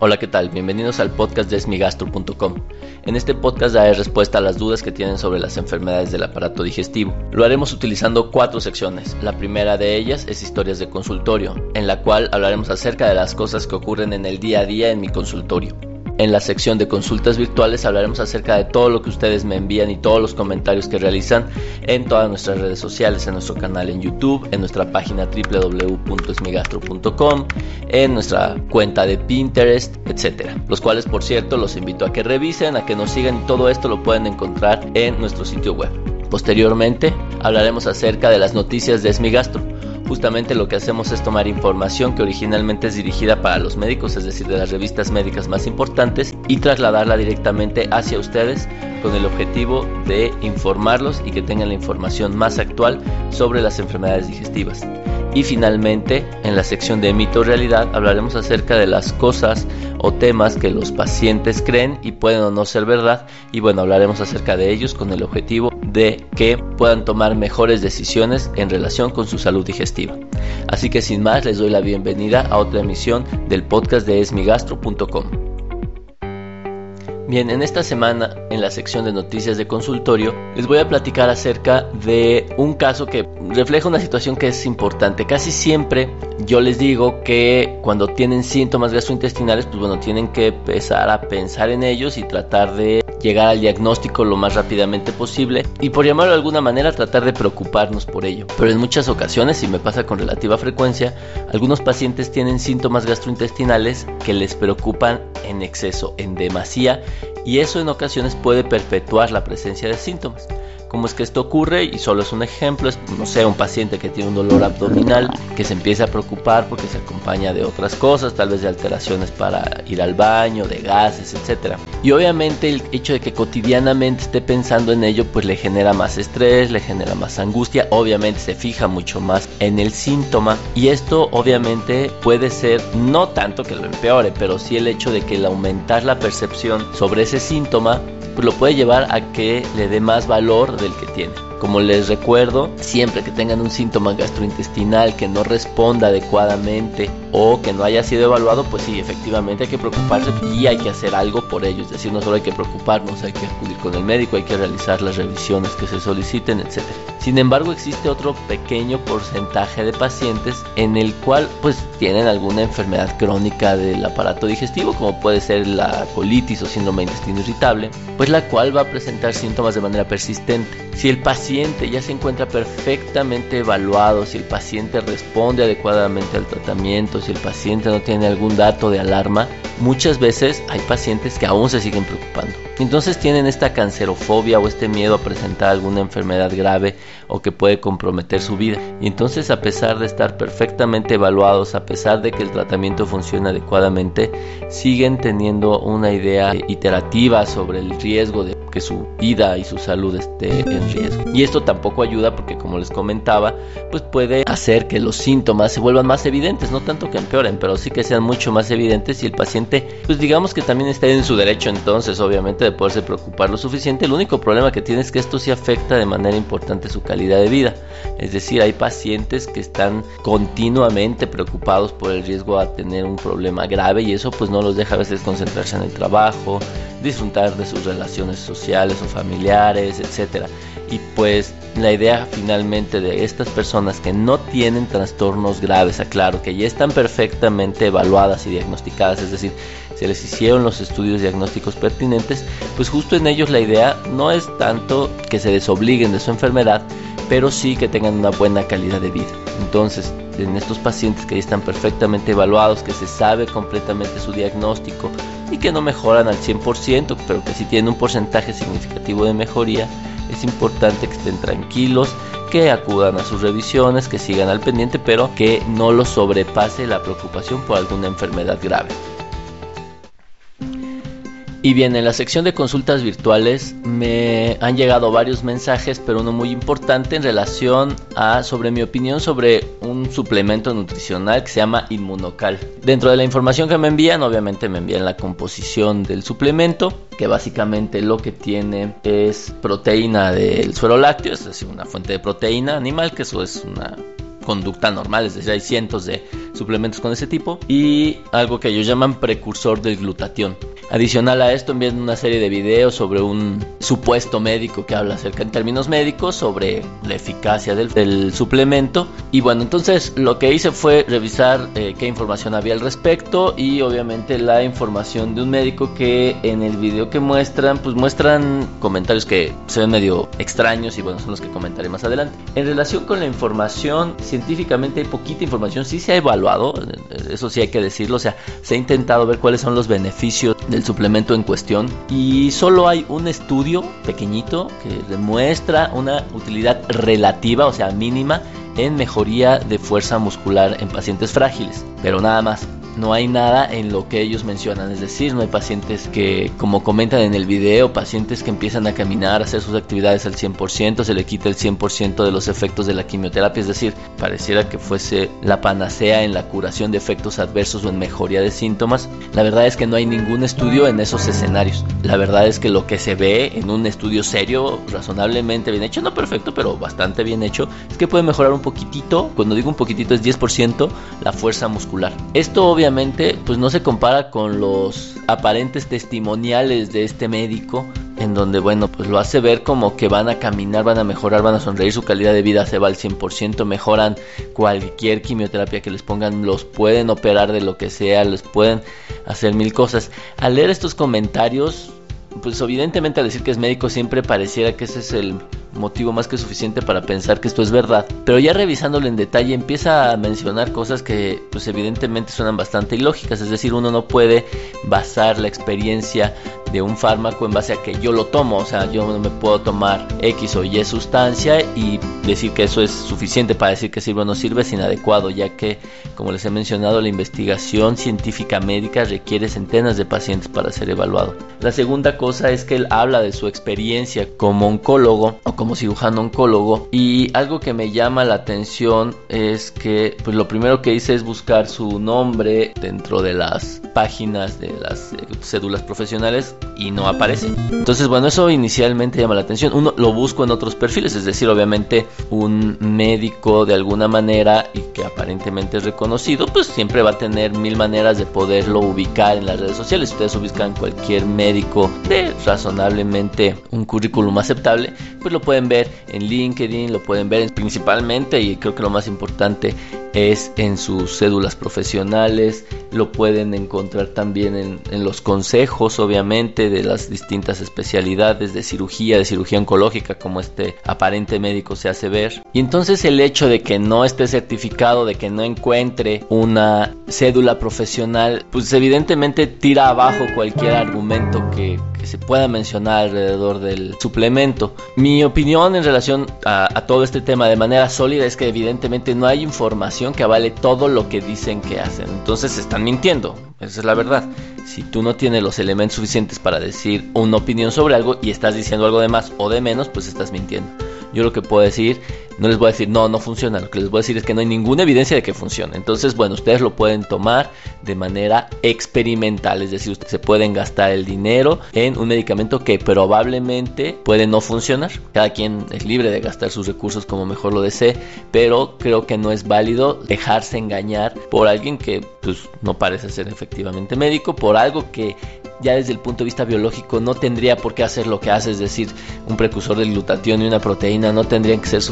Hola, ¿qué tal? Bienvenidos al podcast de esmigastro.com. En este podcast daré respuesta a las dudas que tienen sobre las enfermedades del aparato digestivo. Lo haremos utilizando cuatro secciones. La primera de ellas es historias de consultorio, en la cual hablaremos acerca de las cosas que ocurren en el día a día en mi consultorio. En la sección de consultas virtuales hablaremos acerca de todo lo que ustedes me envían y todos los comentarios que realizan en todas nuestras redes sociales, en nuestro canal en YouTube, en nuestra página www.esmigastro.com, en nuestra cuenta de Pinterest, etc. Los cuales, por cierto, los invito a que revisen, a que nos sigan y todo esto lo pueden encontrar en nuestro sitio web. Posteriormente hablaremos acerca de las noticias de Esmigastro Justamente lo que hacemos es tomar información que originalmente es dirigida para los médicos, es decir, de las revistas médicas más importantes, y trasladarla directamente hacia ustedes con el objetivo de informarlos y que tengan la información más actual sobre las enfermedades digestivas. Y finalmente, en la sección de mito realidad hablaremos acerca de las cosas o temas que los pacientes creen y pueden o no ser verdad. Y bueno, hablaremos acerca de ellos con el objetivo de que puedan tomar mejores decisiones en relación con su salud digestiva. Así que sin más, les doy la bienvenida a otra emisión del podcast de esmigastro.com. Bien, en esta semana, en la sección de noticias de consultorio, les voy a platicar acerca de un caso que refleja una situación que es importante. Casi siempre yo les digo que cuando tienen síntomas gastrointestinales, pues bueno, tienen que empezar a pensar en ellos y tratar de llegar al diagnóstico lo más rápidamente posible y por llamarlo de alguna manera tratar de preocuparnos por ello. Pero en muchas ocasiones, y me pasa con relativa frecuencia, algunos pacientes tienen síntomas gastrointestinales que les preocupan en exceso, en demasía, y eso en ocasiones puede perpetuar la presencia de síntomas. ¿Cómo es que esto ocurre? Y solo es un ejemplo, es, no sé, un paciente que tiene un dolor abdominal, que se empieza a preocupar porque se acompaña de otras cosas, tal vez de alteraciones para ir al baño, de gases, etc. Y obviamente el hecho de que cotidianamente esté pensando en ello, pues le genera más estrés, le genera más angustia, obviamente se fija mucho más en el síntoma. Y esto obviamente puede ser, no tanto que lo empeore, pero sí el hecho de que el aumentar la percepción sobre ese síntoma pues lo puede llevar a que le dé más valor del que tiene. Como les recuerdo, siempre que tengan un síntoma gastrointestinal que no responda adecuadamente o que no haya sido evaluado, pues sí, efectivamente hay que preocuparse y hay que hacer algo por ello. Es decir, no solo hay que preocuparnos, hay que acudir con el médico, hay que realizar las revisiones que se soliciten, etc. Sin embargo, existe otro pequeño porcentaje de pacientes en el cual pues tienen alguna enfermedad crónica del aparato digestivo, como puede ser la colitis o síndrome de intestino irritable, pues la cual va a presentar síntomas de manera persistente. Si el paciente ya se encuentra perfectamente evaluado, si el paciente responde adecuadamente al tratamiento, si el paciente no tiene algún dato de alarma, muchas veces hay pacientes que aún se siguen preocupando. Entonces tienen esta cancerofobia o este miedo a presentar alguna enfermedad grave o que puede comprometer su vida. Y entonces a pesar de estar perfectamente evaluados, a pesar de que el tratamiento funciona adecuadamente, siguen teniendo una idea iterativa sobre el riesgo de que su vida y su salud esté en riesgo. Y esto tampoco ayuda porque como les comentaba, pues puede hacer que los síntomas se vuelvan más evidentes, no tanto que empeoren, pero sí que sean mucho más evidentes y el paciente, pues digamos que también está en su derecho entonces, obviamente, de poderse preocupar lo suficiente. El único problema que tiene es que esto sí afecta de manera importante su calidad de vida. Es decir, hay pacientes que están continuamente preocupados por el riesgo a tener un problema grave y eso pues no los deja a veces concentrarse en el trabajo, disfrutar de sus relaciones sociales o familiares, etc. Y pues la idea finalmente de estas personas que no tienen trastornos graves, aclaro, que ya están perfectamente evaluadas y diagnosticadas, es decir, se les hicieron los estudios diagnósticos pertinentes, pues justo en ellos la idea no es tanto que se desobliguen de su enfermedad, pero sí que tengan una buena calidad de vida. Entonces, en estos pacientes que ya están perfectamente evaluados, que se sabe completamente su diagnóstico y que no mejoran al 100%, pero que sí tienen un porcentaje significativo de mejoría, es importante que estén tranquilos, que acudan a sus revisiones, que sigan al pendiente, pero que no los sobrepase la preocupación por alguna enfermedad grave. Y bien, en la sección de consultas virtuales me han llegado varios mensajes, pero uno muy importante en relación a sobre mi opinión sobre un suplemento nutricional que se llama Inmunocal. Dentro de la información que me envían, obviamente me envían la composición del suplemento, que básicamente lo que tiene es proteína del suero lácteo, es decir, una fuente de proteína animal, que eso es una conducta normal, es decir, hay cientos de suplementos con ese tipo, y algo que ellos llaman precursor del glutatión. Adicional a esto envían una serie de videos sobre un supuesto médico que habla acerca en términos médicos sobre la eficacia del, suplemento. Y bueno, entonces lo que hice fue revisar eh, qué información había al respecto y obviamente la información de un médico que en el video que muestran, pues muestran comentarios que se ven medio extraños y bueno, son los que comentaré más adelante. En relación con la información, científicamente hay poquita información, sí se ha evaluado, eso sí hay que decirlo, o sea, se ha intentado ver cuáles son los beneficios suplemento en cuestión y solo hay un estudio pequeñito que demuestra una utilidad relativa, o sea, mínima, en mejoría de fuerza muscular en pacientes frágiles, pero nada más no hay nada en lo que ellos mencionan. Es decir, no hay pacientes que, como comentan en el video, pacientes que empiezan a caminar, a hacer sus actividades al 100%, se le quita el 100% de los efectos de la quimioterapia. Es decir, pareciera que fuese la panacea en la curación de efectos adversos o en mejoría de síntomas. La verdad es que no hay ningún estudio en esos escenarios. La verdad es que lo que se ve en un estudio serio, razonablemente bien hecho, no perfecto, pero bastante bien hecho, es que puede mejorar un poquitito, cuando digo un poquitito es 10%, la fuerza muscular. Esto obviamente pues no se compara con los aparentes testimoniales de este médico en donde bueno pues lo hace ver como que van a caminar, van a mejorar, van a sonreír, su calidad de vida se va al 100%, mejoran cualquier quimioterapia que les pongan, los pueden operar de lo que sea, les pueden hacer mil cosas. Al leer estos comentarios pues evidentemente al decir que es médico siempre pareciera que ese es el motivo más que suficiente para pensar que esto es verdad. Pero ya revisándolo en detalle empieza a mencionar cosas que pues evidentemente suenan bastante ilógicas. Es decir, uno no puede basar la experiencia de un fármaco en base a que yo lo tomo. O sea, yo no me puedo tomar X o Y sustancia y decir que eso es suficiente para decir que sirve o no sirve es inadecuado, ya que, como les he mencionado, la investigación científica médica requiere centenas de pacientes para ser evaluado. La segunda cosa es que él habla de su experiencia como oncólogo o como cirujano oncólogo y algo que me llama la atención es que pues lo primero que hice es buscar su nombre dentro de las páginas de las eh, cédulas profesionales y no aparece. Entonces, bueno, eso inicialmente llama la atención. Uno lo busco en otros perfiles, es decir, obviamente un médico de alguna manera y que aparentemente es reconocido, pues siempre va a tener mil maneras de poderlo ubicar en las redes sociales. Ustedes ubican cualquier médico de razonablemente un currículum aceptable, pues lo pueden ver en LinkedIn, lo pueden ver principalmente y creo que lo más importante es en sus cédulas profesionales, lo pueden encontrar también en, los consejos obviamente de las distintas especialidades de cirugía, de cirugía oncológica como este aparente médico se hace ver. Y entonces el hecho de que no esté certificado, de que no encuentre una cédula profesional, pues evidentemente tira abajo cualquier argumento que, se pueda mencionar alrededor del suplemento. Mi opinión en relación a, a, todo este tema de manera sólida es que evidentemente no hay información que avale todo lo que dicen que hacen. Entonces mintiendo, esa es la verdad. Si tú no tienes los elementos suficientes para decir una opinión sobre algo y estás diciendo algo de más o de menos, pues estás mintiendo. Yo lo que puedo decir no les voy a decir, no, no funciona. Lo que les voy a decir es que no hay ninguna evidencia de que funcione. Entonces, bueno, ustedes lo pueden tomar de manera experimental. Es decir, ustedes se pueden gastar el dinero en un medicamento que probablemente puede no funcionar. Cada quien es libre de gastar sus recursos como mejor lo desee. Pero creo que no es válido dejarse engañar por alguien que pues, no parece ser efectivamente médico. Por algo que ya desde el punto de vista biológico no tendría por qué hacer lo que hace, es decir, un precursor del glutatión y una proteína no tendrían que ser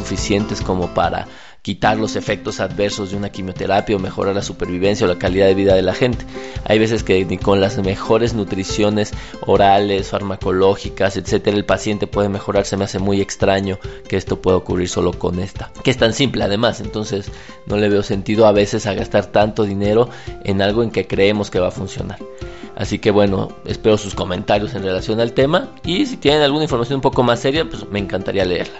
como para quitar los efectos adversos de una quimioterapia o mejorar la supervivencia o la calidad de vida de la gente. Hay veces que ni con las mejores nutriciones orales, farmacológicas, etcétera, el paciente puede mejorar. Se me hace muy extraño que esto pueda ocurrir solo con esta, que es tan simple además. Entonces, no le veo sentido a veces a gastar tanto dinero en algo en que creemos que va a funcionar. Así que bueno, espero sus comentarios en relación al tema y si tienen alguna información un poco más seria, pues me encantaría leerla.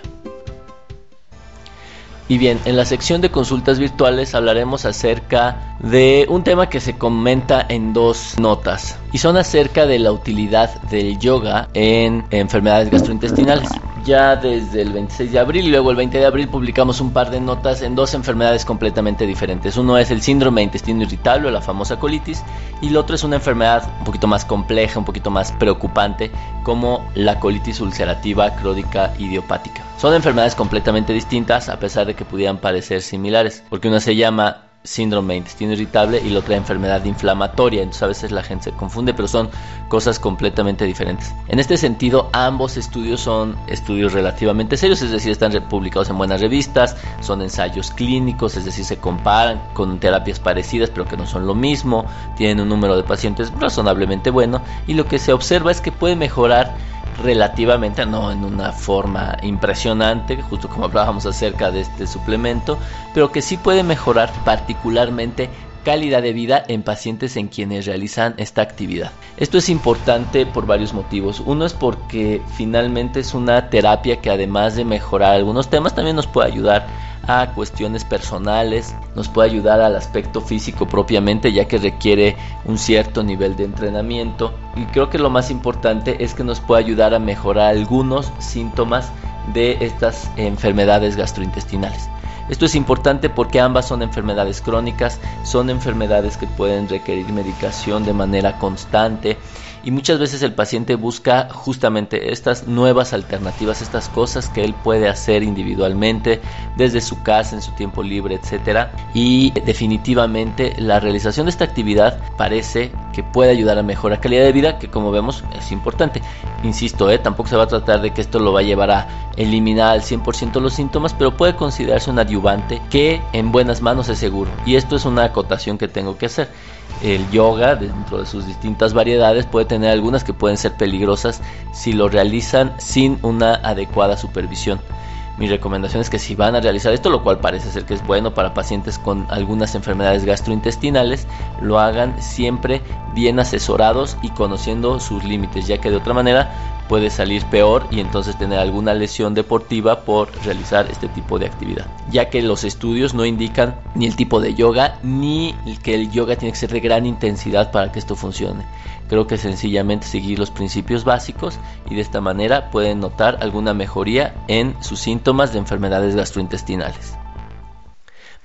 Y bien, en la sección de consultas virtuales hablaremos acerca de un tema que se comenta en dos notas y son acerca de la utilidad del yoga en enfermedades gastrointestinales ya desde el 26 de abril y luego el 20 de abril publicamos un par de notas en dos enfermedades completamente diferentes. Uno es el síndrome de intestino irritable o la famosa colitis y el otro es una enfermedad un poquito más compleja, un poquito más preocupante como la colitis ulcerativa crónica idiopática. Son enfermedades completamente distintas a pesar de que pudieran parecer similares, porque una se llama síndrome de intestino irritable y la otra enfermedad inflamatoria. Entonces a veces la gente se confunde, pero son cosas completamente diferentes. En este sentido, ambos estudios son estudios relativamente serios, es decir, están publicados en buenas revistas, son ensayos clínicos, es decir, se comparan con terapias parecidas, pero que no son lo mismo, tienen un número de pacientes razonablemente bueno y lo que se observa es que puede mejorar relativamente, no en una forma impresionante, justo como hablábamos acerca de este suplemento, pero que sí puede mejorar particularmente calidad de vida en pacientes en quienes realizan esta actividad. Esto es importante por varios motivos. Uno es porque finalmente es una terapia que además de mejorar algunos temas también nos puede ayudar a cuestiones personales, nos puede ayudar al aspecto físico propiamente ya que requiere un cierto nivel de entrenamiento y creo que lo más importante es que nos puede ayudar a mejorar algunos síntomas de estas enfermedades gastrointestinales. Esto es importante porque ambas son enfermedades crónicas, son enfermedades que pueden requerir medicación de manera constante y muchas veces el paciente busca justamente estas nuevas alternativas, estas cosas que él puede hacer individualmente desde su casa, en su tiempo libre, etcétera. Y definitivamente la realización de esta actividad parece que puede ayudar a mejorar calidad de vida, que como vemos es importante. Insisto, ¿eh? tampoco se va a tratar de que esto lo va a llevar a eliminar al 100% los síntomas, pero puede considerarse un adyuvante que en buenas manos es seguro. Y esto es una acotación que tengo que hacer el yoga dentro de sus distintas variedades puede tener algunas que pueden ser peligrosas si lo realizan sin una adecuada supervisión. Mi recomendación es que si van a realizar esto, lo cual parece ser que es bueno para pacientes con algunas enfermedades gastrointestinales, lo hagan siempre bien asesorados y conociendo sus límites, ya que de otra manera puede salir peor y entonces tener alguna lesión deportiva por realizar este tipo de actividad. Ya que los estudios no indican ni el tipo de yoga ni que el yoga tiene que ser de gran intensidad para que esto funcione. Creo que sencillamente seguir los principios básicos y de esta manera pueden notar alguna mejoría en sus síntomas de enfermedades gastrointestinales.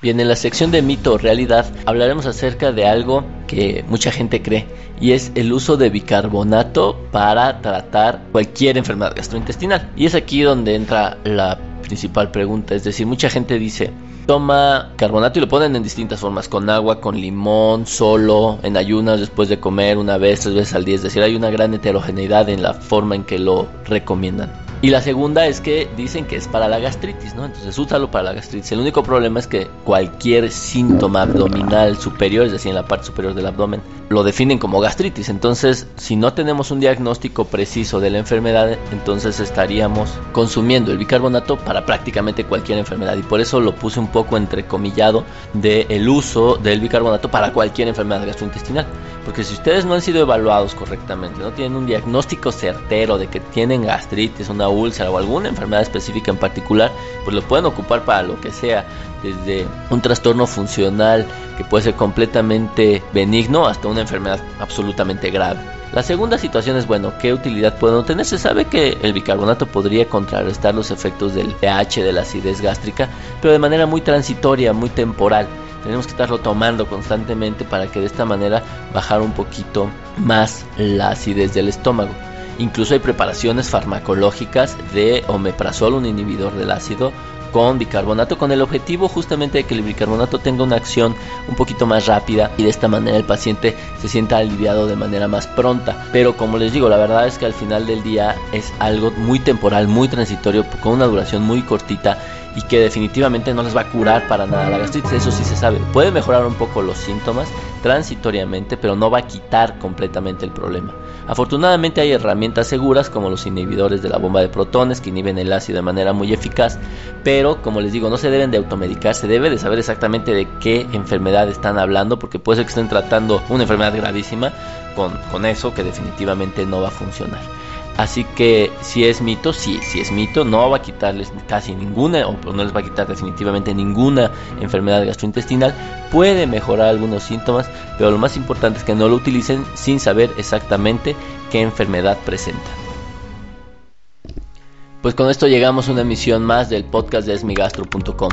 Bien, en la sección de mito o realidad hablaremos acerca de algo que mucha gente cree y es el uso de bicarbonato para tratar cualquier enfermedad gastrointestinal. Y es aquí donde entra la principal pregunta, es decir, mucha gente dice, toma carbonato y lo ponen en distintas formas, con agua, con limón, solo, en ayunas, después de comer, una vez, tres veces al día, es decir, hay una gran heterogeneidad en la forma en que lo recomiendan. Y la segunda es que dicen que es para la gastritis, ¿no? Entonces úsalo para la gastritis. El único problema es que cualquier síntoma abdominal superior, es decir, en la parte superior del abdomen, lo definen como gastritis. Entonces, si no tenemos un diagnóstico preciso de la enfermedad, entonces estaríamos consumiendo el bicarbonato para prácticamente cualquier enfermedad. Y por eso lo puse un poco entrecomillado del el uso del bicarbonato para cualquier enfermedad gastrointestinal. Porque si ustedes no han sido evaluados correctamente, no tienen un diagnóstico certero de que tienen gastritis, una úlcera o alguna enfermedad específica en particular, pues lo pueden ocupar para lo que sea, desde un trastorno funcional que puede ser completamente benigno hasta una enfermedad absolutamente grave. La segunda situación es, bueno, ¿qué utilidad puede obtener? Se sabe que el bicarbonato podría contrarrestar los efectos del pH, de la acidez gástrica, pero de manera muy transitoria, muy temporal. Tenemos que estarlo tomando constantemente para que de esta manera bajar un poquito más la acidez del estómago. Incluso hay preparaciones farmacológicas de omeprazol, un inhibidor del ácido, con bicarbonato con el objetivo justamente de que el bicarbonato tenga una acción un poquito más rápida y de esta manera el paciente se sienta aliviado de manera más pronta. Pero como les digo, la verdad es que al final del día es algo muy temporal, muy transitorio, con una duración muy cortita y que definitivamente no les va a curar para nada la gastritis, eso sí se sabe. Puede mejorar un poco los síntomas transitoriamente, pero no va a quitar completamente el problema. Afortunadamente hay herramientas seguras como los inhibidores de la bomba de protones que inhiben el ácido de manera muy eficaz, pero como les digo, no se deben de automedicar, se debe de saber exactamente de qué enfermedad están hablando, porque puede ser que estén tratando una enfermedad gravísima con, con eso que definitivamente no va a funcionar. Así que si es mito, sí, si es mito, no va a quitarles casi ninguna, o no les va a quitar definitivamente ninguna enfermedad gastrointestinal. Puede mejorar algunos síntomas, pero lo más importante es que no lo utilicen sin saber exactamente qué enfermedad presenta. Pues con esto llegamos a una emisión más del podcast de esmigastro.com.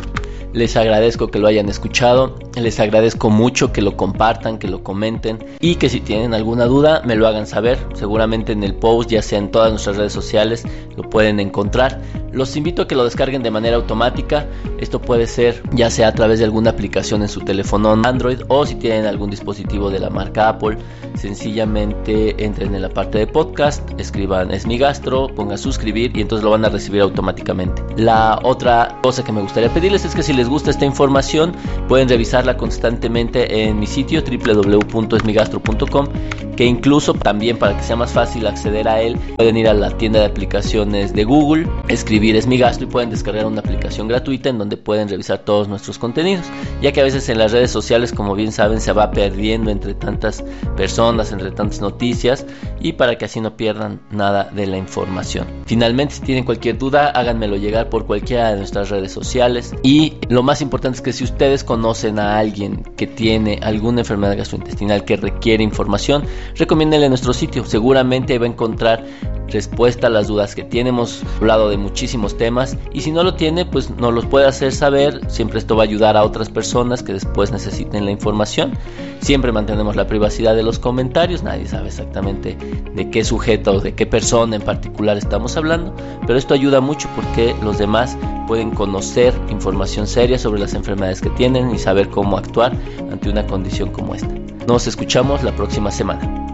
Les agradezco que lo hayan escuchado, les agradezco mucho que lo compartan, que lo comenten y que si tienen alguna duda me lo hagan saber. Seguramente en el post, ya sea en todas nuestras redes sociales, lo pueden encontrar. Los invito a que lo descarguen de manera automática. Esto puede ser ya sea a través de alguna aplicación en su teléfono Android o si tienen algún dispositivo de la marca Apple, sencillamente entren en la parte de podcast, escriban es mi gastro, pongan suscribir y entonces lo van a recibir automáticamente. La otra cosa que me gustaría pedirles es que si les gusta esta información, pueden revisarla constantemente en mi sitio www.esmigastro.com, que incluso también para que sea más fácil acceder a él, pueden ir a la tienda de aplicaciones de Google, escribir Esmigastro y pueden descargar una aplicación gratuita en donde pueden revisar todos nuestros contenidos, ya que a veces en las redes sociales, como bien saben, se va perdiendo entre tantas personas, entre tantas noticias y para que así no pierdan nada de la información. Finalmente, si tienen cualquier duda, háganmelo llegar por cualquiera de nuestras redes sociales y lo más importante es que si ustedes conocen a alguien que tiene alguna enfermedad gastrointestinal que requiere información, recomiéndenle nuestro sitio. Seguramente va a encontrar respuesta a las dudas que tiene. Hemos hablado de muchísimos temas y si no lo tiene, pues nos los puede hacer saber. Siempre esto va a ayudar a otras personas que después necesiten la información. Siempre mantenemos la privacidad de los comentarios. Nadie sabe exactamente de qué sujeto o de qué persona en particular estamos hablando, pero esto ayuda mucho porque los demás pueden conocer información seria sobre las enfermedades que tienen y saber cómo actuar ante una condición como esta. Nos escuchamos la próxima semana.